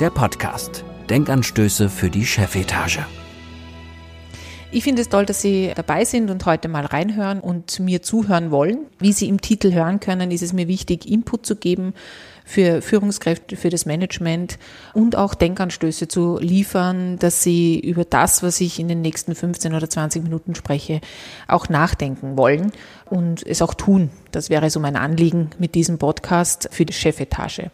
der Podcast. Denkanstöße für die Chefetage. Ich finde es toll, dass Sie dabei sind und heute mal reinhören und mir zuhören wollen. Wie Sie im Titel hören können, ist es mir wichtig, Input zu geben für Führungskräfte, für das Management und auch Denkanstöße zu liefern, dass Sie über das, was ich in den nächsten 15 oder 20 Minuten spreche, auch nachdenken wollen und es auch tun. Das wäre so mein Anliegen mit diesem Podcast für die Chefetage.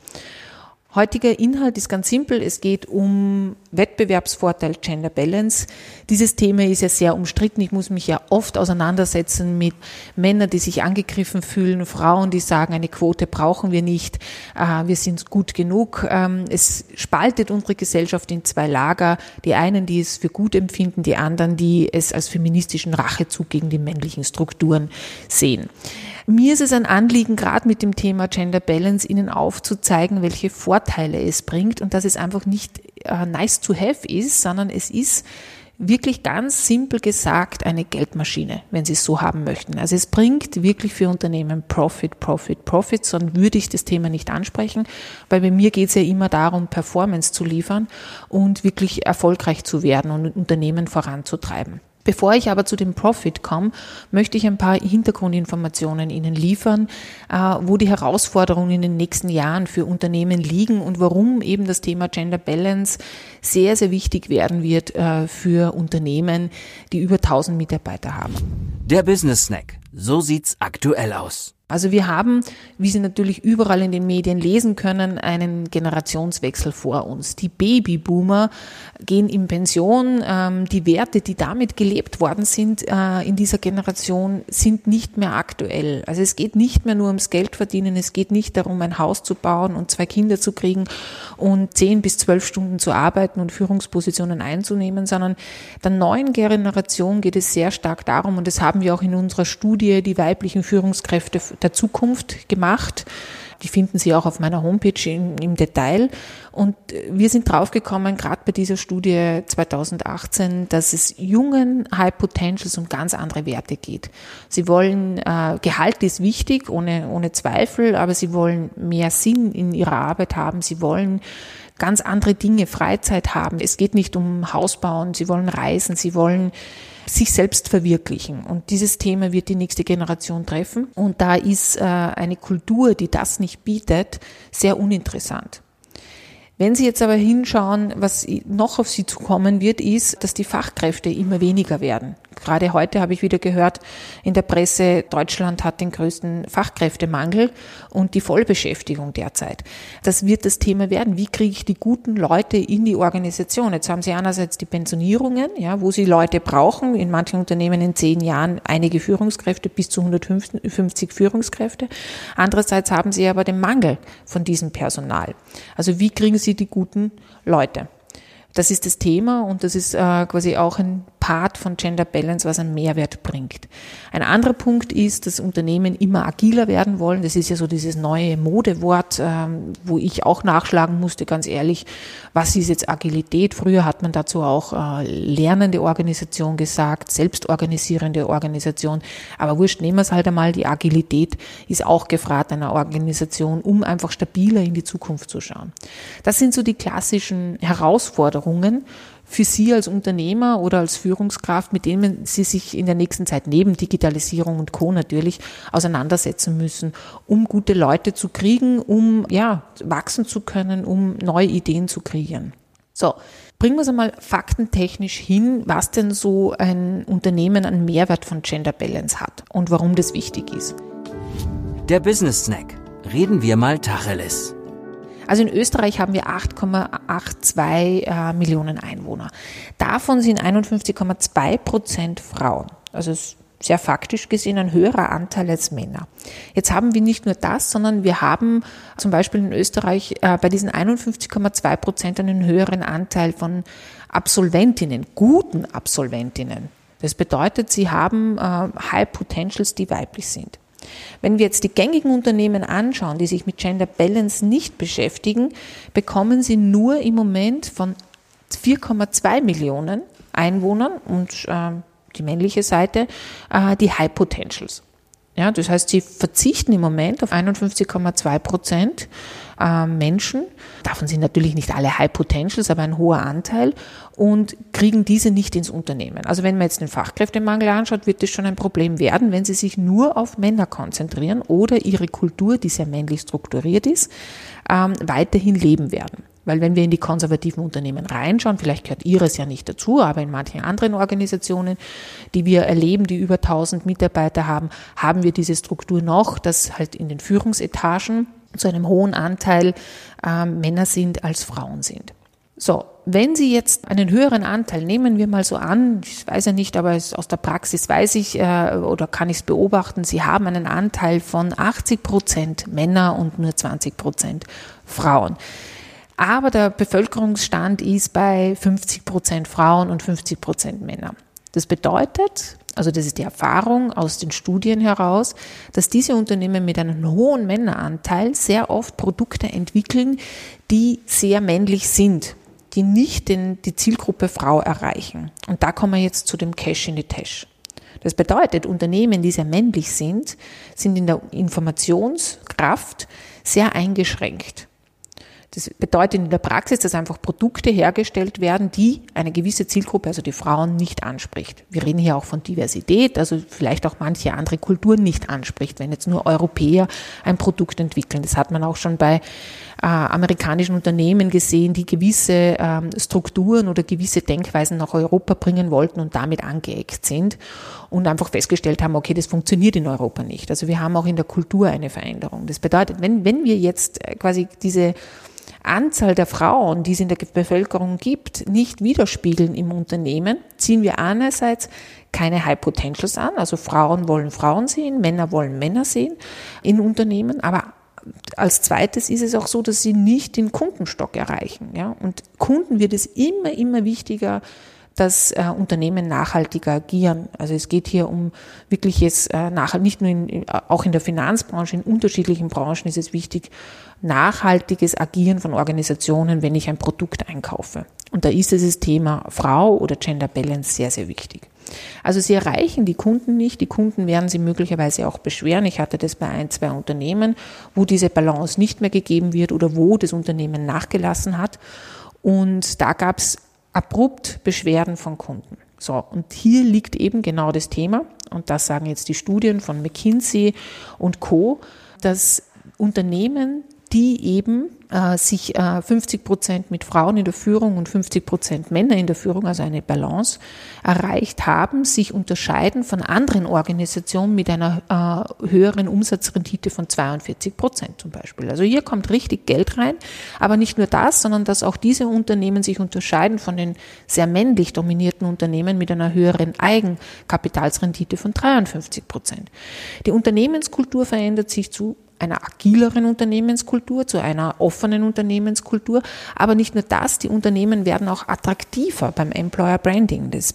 Heutiger Inhalt ist ganz simpel. Es geht um Wettbewerbsvorteil Gender Balance. Dieses Thema ist ja sehr umstritten. Ich muss mich ja oft auseinandersetzen mit Männern, die sich angegriffen fühlen, Frauen, die sagen, eine Quote brauchen wir nicht, äh, wir sind gut genug. Ähm, es spaltet unsere Gesellschaft in zwei Lager. Die einen, die es für gut empfinden, die anderen, die es als feministischen Rachezug gegen die männlichen Strukturen sehen. Mir ist es ein Anliegen, gerade mit dem Thema Gender Balance Ihnen aufzuzeigen, welche Vorteile es bringt und dass es einfach nicht äh, nice to have ist, sondern es ist wirklich ganz simpel gesagt eine Geldmaschine, wenn Sie es so haben möchten. Also es bringt wirklich für Unternehmen Profit, Profit, Profit, sonst würde ich das Thema nicht ansprechen, weil bei mir geht es ja immer darum, Performance zu liefern und wirklich erfolgreich zu werden und Unternehmen voranzutreiben. Bevor ich aber zu dem Profit komme, möchte ich ein paar Hintergrundinformationen Ihnen liefern, äh, wo die Herausforderungen in den nächsten Jahren für Unternehmen liegen und warum eben das Thema Gender Balance sehr, sehr wichtig werden wird äh, für Unternehmen, die über 1000 Mitarbeiter haben. Der Business Snack. So sieht's aktuell aus. Also wir haben, wie Sie natürlich überall in den Medien lesen können, einen Generationswechsel vor uns. Die Babyboomer gehen in Pension. Ähm, die Werte, die damit gelebt worden sind äh, in dieser Generation, sind nicht mehr aktuell. Also es geht nicht mehr nur ums Geldverdienen, es geht nicht darum, ein Haus zu bauen und zwei Kinder zu kriegen und zehn bis zwölf Stunden zu arbeiten und Führungspositionen einzunehmen, sondern der neuen Generation geht es sehr stark darum, und das haben wir auch in unserer Studie, die weiblichen Führungskräfte der Zukunft gemacht. Die finden Sie auch auf meiner Homepage in, im Detail. Und wir sind draufgekommen, gerade bei dieser Studie 2018, dass es jungen High Potentials um ganz andere Werte geht. Sie wollen, äh, Gehalt ist wichtig, ohne, ohne Zweifel, aber sie wollen mehr Sinn in ihrer Arbeit haben. Sie wollen ganz andere Dinge, Freizeit haben. Es geht nicht um Haus bauen, sie wollen reisen, sie wollen sich selbst verwirklichen. Und dieses Thema wird die nächste Generation treffen. Und da ist äh, eine Kultur, die das nicht bietet, sehr uninteressant. Wenn Sie jetzt aber hinschauen, was noch auf Sie zukommen wird, ist, dass die Fachkräfte immer weniger werden. Gerade heute habe ich wieder gehört in der Presse, Deutschland hat den größten Fachkräftemangel und die Vollbeschäftigung derzeit. Das wird das Thema werden. Wie kriege ich die guten Leute in die Organisation? Jetzt haben Sie einerseits die Pensionierungen, ja, wo Sie Leute brauchen. In manchen Unternehmen in zehn Jahren einige Führungskräfte, bis zu 150 Führungskräfte. Andererseits haben Sie aber den Mangel von diesem Personal. Also wie kriegen Sie die guten Leute? Das ist das Thema und das ist äh, quasi auch ein Part von Gender Balance, was einen Mehrwert bringt. Ein anderer Punkt ist, dass Unternehmen immer agiler werden wollen. Das ist ja so dieses neue Modewort, ähm, wo ich auch nachschlagen musste, ganz ehrlich, was ist jetzt Agilität? Früher hat man dazu auch äh, lernende Organisation gesagt, selbstorganisierende Organisation. Aber wurscht, nehmen wir es halt einmal, die Agilität ist auch gefragt einer Organisation, um einfach stabiler in die Zukunft zu schauen. Das sind so die klassischen Herausforderungen, für Sie als Unternehmer oder als Führungskraft, mit denen Sie sich in der nächsten Zeit neben Digitalisierung und Co. natürlich auseinandersetzen müssen, um gute Leute zu kriegen, um ja, wachsen zu können, um neue Ideen zu kreieren. So, bringen wir es einmal faktentechnisch hin, was denn so ein Unternehmen an Mehrwert von Gender Balance hat und warum das wichtig ist. Der Business Snack. Reden wir mal Tacheles. Also in Österreich haben wir 8,82 äh, Millionen Einwohner. Davon sind 51,2 Prozent Frauen. Also es sehr faktisch gesehen ein höherer Anteil als Männer. Jetzt haben wir nicht nur das, sondern wir haben zum Beispiel in Österreich äh, bei diesen 51,2 Prozent einen höheren Anteil von Absolventinnen, guten Absolventinnen. Das bedeutet, sie haben äh, High Potentials, die weiblich sind. Wenn wir jetzt die gängigen Unternehmen anschauen, die sich mit Gender Balance nicht beschäftigen, bekommen sie nur im Moment von 4,2 Millionen Einwohnern und äh, die männliche Seite, äh, die High Potentials. Ja, das heißt, sie verzichten im Moment auf 51,2 Prozent äh, Menschen. Davon sind natürlich nicht alle High Potentials, aber ein hoher Anteil und kriegen diese nicht ins Unternehmen. Also wenn man jetzt den Fachkräftemangel anschaut, wird das schon ein Problem werden, wenn sie sich nur auf Männer konzentrieren oder ihre Kultur, die sehr männlich strukturiert ist, ähm, weiterhin leben werden. Weil wenn wir in die konservativen Unternehmen reinschauen, vielleicht gehört Ihres ja nicht dazu, aber in manchen anderen Organisationen, die wir erleben, die über 1000 Mitarbeiter haben, haben wir diese Struktur noch, dass halt in den Führungsetagen zu einem hohen Anteil äh, Männer sind als Frauen sind. So, wenn Sie jetzt einen höheren Anteil, nehmen wir mal so an, ich weiß ja nicht, aber aus der Praxis weiß ich äh, oder kann ich es beobachten, Sie haben einen Anteil von 80 Prozent Männer und nur 20 Prozent Frauen aber der Bevölkerungsstand ist bei 50 Prozent Frauen und 50 Prozent Männer. Das bedeutet, also das ist die Erfahrung aus den Studien heraus, dass diese Unternehmen mit einem hohen Männeranteil sehr oft Produkte entwickeln, die sehr männlich sind, die nicht den, die Zielgruppe Frau erreichen. Und da kommen wir jetzt zu dem Cash in the Tash. Das bedeutet, Unternehmen, die sehr männlich sind, sind in der Informationskraft sehr eingeschränkt. Das bedeutet in der Praxis, dass einfach Produkte hergestellt werden, die eine gewisse Zielgruppe, also die Frauen, nicht anspricht. Wir reden hier auch von Diversität, also vielleicht auch manche andere Kulturen nicht anspricht, wenn jetzt nur Europäer ein Produkt entwickeln. Das hat man auch schon bei äh, amerikanischen Unternehmen gesehen, die gewisse ähm, Strukturen oder gewisse Denkweisen nach Europa bringen wollten und damit angeeckt sind und einfach festgestellt haben, okay, das funktioniert in Europa nicht. Also wir haben auch in der Kultur eine Veränderung. Das bedeutet, wenn, wenn wir jetzt äh, quasi diese Anzahl der Frauen, die es in der Bevölkerung gibt, nicht widerspiegeln im Unternehmen, ziehen wir einerseits keine High Potentials an, also Frauen wollen Frauen sehen, Männer wollen Männer sehen in Unternehmen, aber als zweites ist es auch so, dass sie nicht den Kundenstock erreichen. Ja? Und Kunden wird es immer, immer wichtiger, dass äh, Unternehmen nachhaltiger agieren. Also es geht hier um wirkliches äh, Nachhalt, nicht nur in, auch in der Finanzbranche, in unterschiedlichen Branchen ist es wichtig, nachhaltiges Agieren von Organisationen, wenn ich ein Produkt einkaufe. Und da ist dieses Thema Frau oder Gender Balance sehr, sehr wichtig. Also sie erreichen die Kunden nicht. Die Kunden werden sie möglicherweise auch beschweren. Ich hatte das bei ein, zwei Unternehmen, wo diese Balance nicht mehr gegeben wird oder wo das Unternehmen nachgelassen hat. Und da gab es abrupt Beschwerden von Kunden. So, und hier liegt eben genau das Thema, und das sagen jetzt die Studien von McKinsey und Co., dass Unternehmen, die eben äh, sich äh, 50 Prozent mit Frauen in der Führung und 50 Prozent Männer in der Führung, also eine Balance, erreicht haben, sich unterscheiden von anderen Organisationen mit einer äh, höheren Umsatzrendite von 42 Prozent zum Beispiel. Also hier kommt richtig Geld rein, aber nicht nur das, sondern dass auch diese Unternehmen sich unterscheiden von den sehr männlich dominierten Unternehmen mit einer höheren Eigenkapitalsrendite von 53 Prozent. Die Unternehmenskultur verändert sich zu einer agileren Unternehmenskultur, zu einer offenen Unternehmenskultur. Aber nicht nur das, die Unternehmen werden auch attraktiver beim Employer Branding. Das,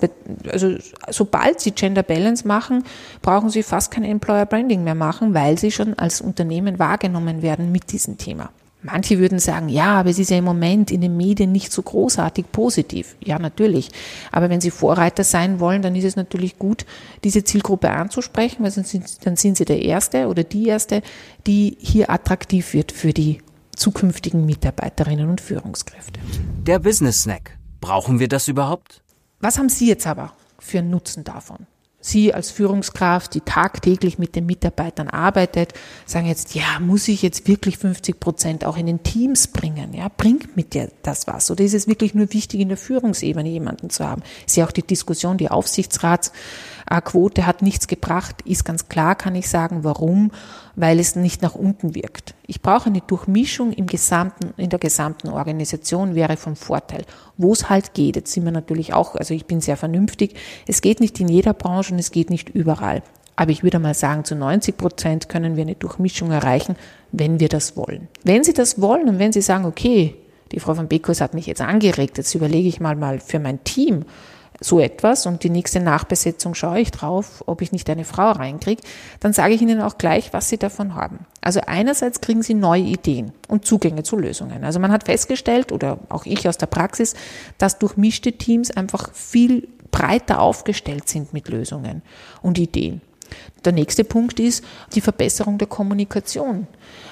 also sobald sie Gender Balance machen, brauchen sie fast kein Employer Branding mehr machen, weil sie schon als Unternehmen wahrgenommen werden mit diesem Thema. Manche würden sagen, ja, aber es ist ja im Moment in den Medien nicht so großartig positiv. Ja, natürlich. Aber wenn Sie Vorreiter sein wollen, dann ist es natürlich gut, diese Zielgruppe anzusprechen, weil sind, dann sind Sie der Erste oder die Erste, die hier attraktiv wird für die zukünftigen Mitarbeiterinnen und Führungskräfte. Der Business Snack. Brauchen wir das überhaupt? Was haben Sie jetzt aber für einen Nutzen davon? Sie als Führungskraft, die tagtäglich mit den Mitarbeitern arbeitet, sagen jetzt, ja, muss ich jetzt wirklich 50 Prozent auch in den Teams bringen? Ja, bringt mit dir das was? Oder ist es wirklich nur wichtig, in der Führungsebene jemanden zu haben? Ist ja auch die Diskussion, die Aufsichtsratsquote hat nichts gebracht, ist ganz klar, kann ich sagen, warum? Weil es nicht nach unten wirkt. Ich brauche eine Durchmischung im gesamten, in der gesamten Organisation wäre vom Vorteil. Wo es halt geht, jetzt sind wir natürlich auch, also ich bin sehr vernünftig, es geht nicht in jeder Branche und es geht nicht überall. Aber ich würde mal sagen, zu 90 Prozent können wir eine Durchmischung erreichen, wenn wir das wollen. Wenn Sie das wollen und wenn Sie sagen, okay, die Frau von Bekus hat mich jetzt angeregt, jetzt überlege ich mal mal für mein Team so etwas und die nächste Nachbesetzung schaue ich drauf, ob ich nicht eine Frau reinkriege, dann sage ich Ihnen auch gleich, was Sie davon haben. Also einerseits kriegen Sie neue Ideen und Zugänge zu Lösungen. Also man hat festgestellt, oder auch ich aus der Praxis, dass durchmischte Teams einfach viel breiter aufgestellt sind mit Lösungen und Ideen. Der nächste Punkt ist die Verbesserung der Kommunikation.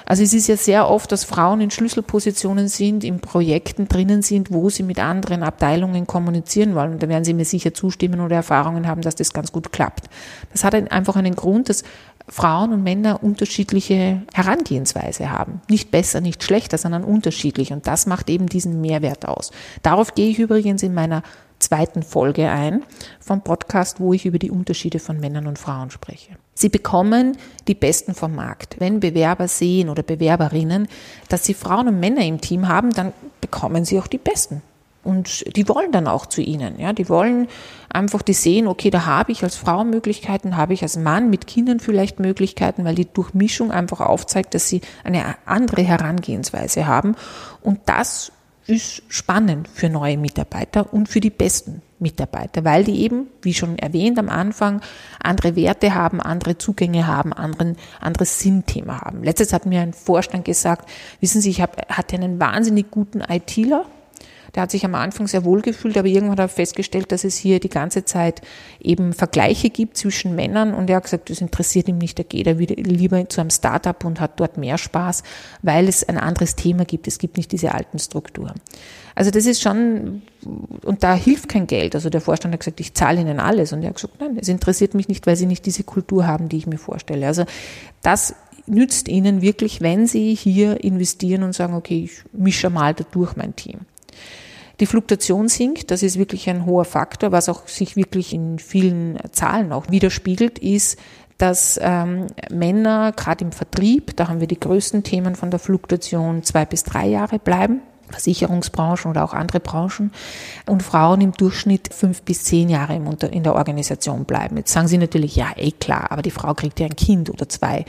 Also es ist ja sehr oft, dass Frauen in Schlüsselpositionen sind, in Projekten drinnen sind, wo sie mit anderen Abteilungen kommunizieren wollen. Und da werden Sie mir sicher zustimmen oder Erfahrungen haben, dass das ganz gut klappt. Das hat einfach einen Grund, dass Frauen und Männer unterschiedliche Herangehensweise haben. Nicht besser, nicht schlechter, sondern unterschiedlich. Und das macht eben diesen Mehrwert aus. Darauf gehe ich übrigens in meiner zweiten Folge ein vom Podcast, wo ich über die Unterschiede von Männern und Frauen spreche. Sie bekommen die Besten vom Markt. Wenn Bewerber sehen oder Bewerberinnen, dass sie Frauen und Männer im Team haben, dann bekommen sie auch die Besten. Und die wollen dann auch zu ihnen. Ja, die wollen einfach, die sehen, okay, da habe ich als Frau Möglichkeiten, habe ich als Mann mit Kindern vielleicht Möglichkeiten, weil die Durchmischung einfach aufzeigt, dass sie eine andere Herangehensweise haben. Und das ist spannend für neue Mitarbeiter und für die besten Mitarbeiter, weil die eben, wie schon erwähnt am Anfang, andere Werte haben, andere Zugänge haben, anderen, anderes Sinnthema haben. Letztes hat mir ein Vorstand gesagt, wissen Sie, ich hab, hatte einen wahnsinnig guten ITler, der hat sich am Anfang sehr wohl gefühlt, aber irgendwann hat er festgestellt, dass es hier die ganze Zeit eben Vergleiche gibt zwischen Männern und er hat gesagt, das interessiert ihn nicht, er geht er wieder lieber zu einem Startup und hat dort mehr Spaß, weil es ein anderes Thema gibt. Es gibt nicht diese alten Strukturen. Also das ist schon, und da hilft kein Geld. Also der Vorstand hat gesagt, ich zahle Ihnen alles. Und er hat gesagt, nein, es interessiert mich nicht, weil Sie nicht diese Kultur haben, die ich mir vorstelle. Also das nützt Ihnen wirklich, wenn Sie hier investieren und sagen, okay, ich mische mal dadurch mein Team. Die Fluktuation sinkt, das ist wirklich ein hoher Faktor, was auch sich wirklich in vielen Zahlen auch widerspiegelt, ist, dass ähm, Männer gerade im Vertrieb, da haben wir die größten Themen von der Fluktuation, zwei bis drei Jahre bleiben. Versicherungsbranchen oder auch andere Branchen und Frauen im Durchschnitt fünf bis zehn Jahre in der Organisation bleiben. Jetzt sagen Sie natürlich, ja, eh klar, aber die Frau kriegt ja ein Kind oder zwei.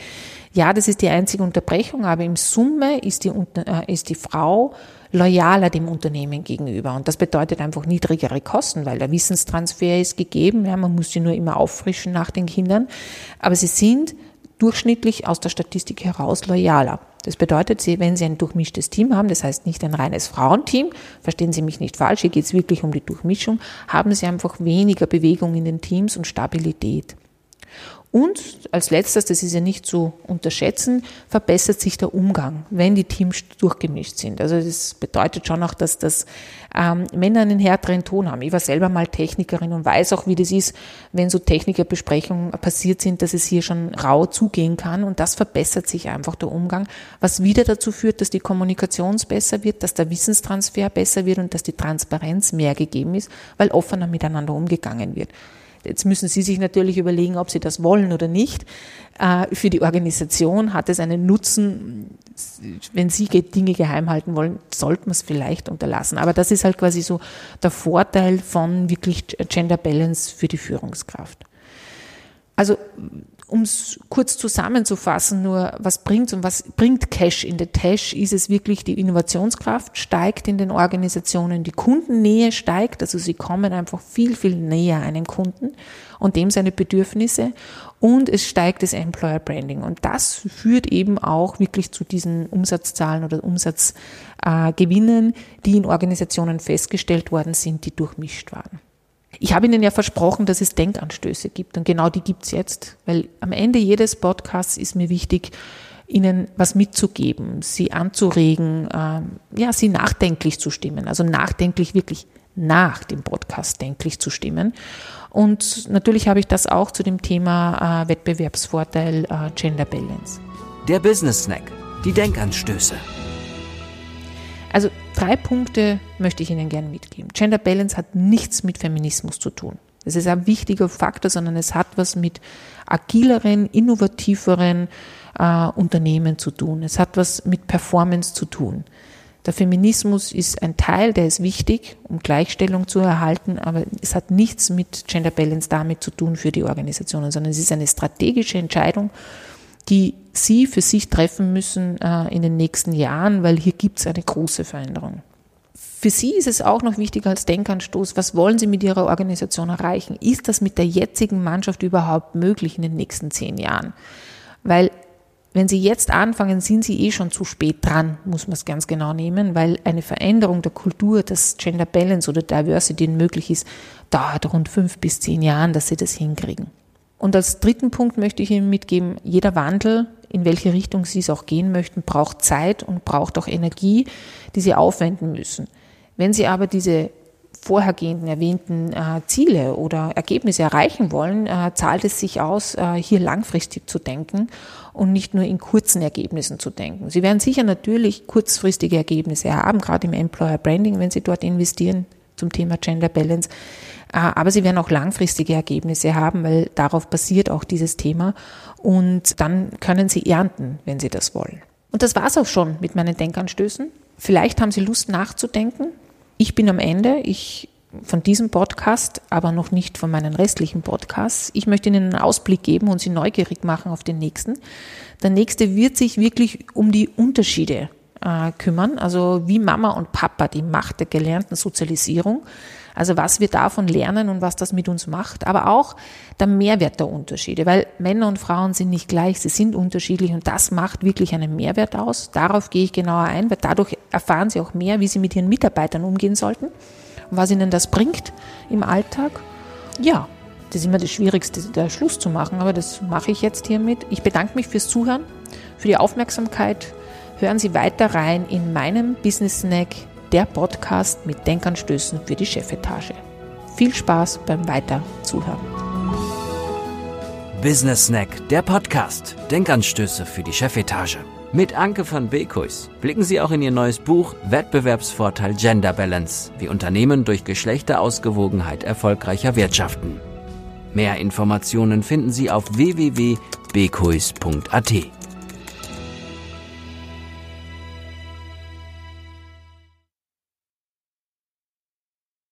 Ja, das ist die einzige Unterbrechung, aber im Summe ist die, äh, ist die Frau loyaler dem Unternehmen gegenüber. Und das bedeutet einfach niedrigere Kosten, weil der Wissenstransfer ist gegeben. Ja, man muss sie nur immer auffrischen nach den Kindern. Aber sie sind durchschnittlich aus der Statistik heraus loyaler. Das bedeutet, wenn Sie ein durchmischtes Team haben, das heißt nicht ein reines Frauenteam, verstehen Sie mich nicht falsch, hier geht es wirklich um die Durchmischung, haben Sie einfach weniger Bewegung in den Teams und Stabilität. Und als letztes, das ist ja nicht zu unterschätzen, verbessert sich der Umgang, wenn die Teams durchgemischt sind. Also das bedeutet schon auch, dass das ähm, Männer einen härteren Ton haben. Ich war selber mal Technikerin und weiß auch, wie das ist, wenn so Technikerbesprechungen passiert sind, dass es hier schon rau zugehen kann. Und das verbessert sich einfach der Umgang, was wieder dazu führt, dass die Kommunikation besser wird, dass der Wissenstransfer besser wird und dass die Transparenz mehr gegeben ist, weil offener miteinander umgegangen wird. Jetzt müssen Sie sich natürlich überlegen, ob Sie das wollen oder nicht. Äh, für die Organisation hat es einen Nutzen, wenn Sie Dinge geheim halten wollen, sollte man es vielleicht unterlassen. Aber das ist halt quasi so der Vorteil von wirklich Gender Balance für die Führungskraft. Also um es kurz zusammenzufassen, nur was bringt und was bringt Cash in der Tash, ist es wirklich, die Innovationskraft steigt in den Organisationen, die Kundennähe steigt, also sie kommen einfach viel, viel näher einem Kunden und dem seine Bedürfnisse und es steigt das Employer Branding und das führt eben auch wirklich zu diesen Umsatzzahlen oder Umsatzgewinnen, die in Organisationen festgestellt worden sind, die durchmischt waren. Ich habe Ihnen ja versprochen, dass es Denkanstöße gibt und genau die gibt es jetzt, weil am Ende jedes Podcasts ist mir wichtig, Ihnen was mitzugeben, Sie anzuregen, ähm, ja, Sie nachdenklich zu stimmen, also nachdenklich wirklich nach dem Podcast denklich zu stimmen. Und natürlich habe ich das auch zu dem Thema äh, Wettbewerbsvorteil äh, Gender Balance. Der Business Snack, die Denkanstöße. Also drei Punkte möchte ich Ihnen gerne mitgeben. Gender Balance hat nichts mit Feminismus zu tun. Das ist ein wichtiger Faktor, sondern es hat was mit agileren, innovativeren äh, Unternehmen zu tun. Es hat was mit Performance zu tun. Der Feminismus ist ein Teil, der ist wichtig, um Gleichstellung zu erhalten, aber es hat nichts mit Gender Balance damit zu tun für die Organisationen, sondern es ist eine strategische Entscheidung, die Sie für sich treffen müssen äh, in den nächsten Jahren, weil hier gibt es eine große Veränderung. Für Sie ist es auch noch wichtig als Denkanstoß, was wollen Sie mit Ihrer Organisation erreichen? Ist das mit der jetzigen Mannschaft überhaupt möglich in den nächsten zehn Jahren? Weil wenn Sie jetzt anfangen, sind Sie eh schon zu spät dran, muss man es ganz genau nehmen, weil eine Veränderung der Kultur, dass Gender Balance oder Diversity möglich ist, dauert rund fünf bis zehn Jahren, dass Sie das hinkriegen. Und als dritten Punkt möchte ich Ihnen mitgeben, jeder Wandel, in welche Richtung Sie es auch gehen möchten, braucht Zeit und braucht auch Energie, die Sie aufwenden müssen. Wenn Sie aber diese vorhergehenden erwähnten äh, Ziele oder Ergebnisse erreichen wollen, äh, zahlt es sich aus, äh, hier langfristig zu denken und nicht nur in kurzen Ergebnissen zu denken. Sie werden sicher natürlich kurzfristige Ergebnisse haben, gerade im Employer Branding, wenn Sie dort investieren zum Thema Gender Balance. Äh, aber Sie werden auch langfristige Ergebnisse haben, weil darauf basiert auch dieses Thema. Und dann können Sie ernten, wenn Sie das wollen. Und das war's auch schon mit meinen Denkanstößen. Vielleicht haben Sie Lust nachzudenken, ich bin am Ende. Ich von diesem Podcast, aber noch nicht von meinen restlichen Podcasts. Ich möchte Ihnen einen Ausblick geben und Sie neugierig machen auf den nächsten. Der nächste wird sich wirklich um die Unterschiede äh, kümmern, also wie Mama und Papa die Macht der gelernten Sozialisierung, also was wir davon lernen und was das mit uns macht, aber auch der Mehrwert der Unterschiede, weil Männer und Frauen sind nicht gleich, sie sind unterschiedlich und das macht wirklich einen Mehrwert aus. Darauf gehe ich genauer ein, weil dadurch erfahren sie auch mehr, wie sie mit ihren Mitarbeitern umgehen sollten und was ihnen das bringt im Alltag. Ja, das ist immer das Schwierigste, der Schluss zu machen, aber das mache ich jetzt hiermit. Ich bedanke mich fürs Zuhören, für die Aufmerksamkeit. Hören Sie weiter rein in meinem Business Snack der Podcast mit Denkanstößen für die Chefetage. Viel Spaß beim Weiterzuhören. Business Snack, der Podcast. Denkanstöße für die Chefetage. Mit Anke van Beekhuis blicken Sie auch in Ihr neues Buch Wettbewerbsvorteil Gender Balance, wie Unternehmen durch Geschlechterausgewogenheit erfolgreicher wirtschaften. Mehr Informationen finden Sie auf www.beekhuis.at.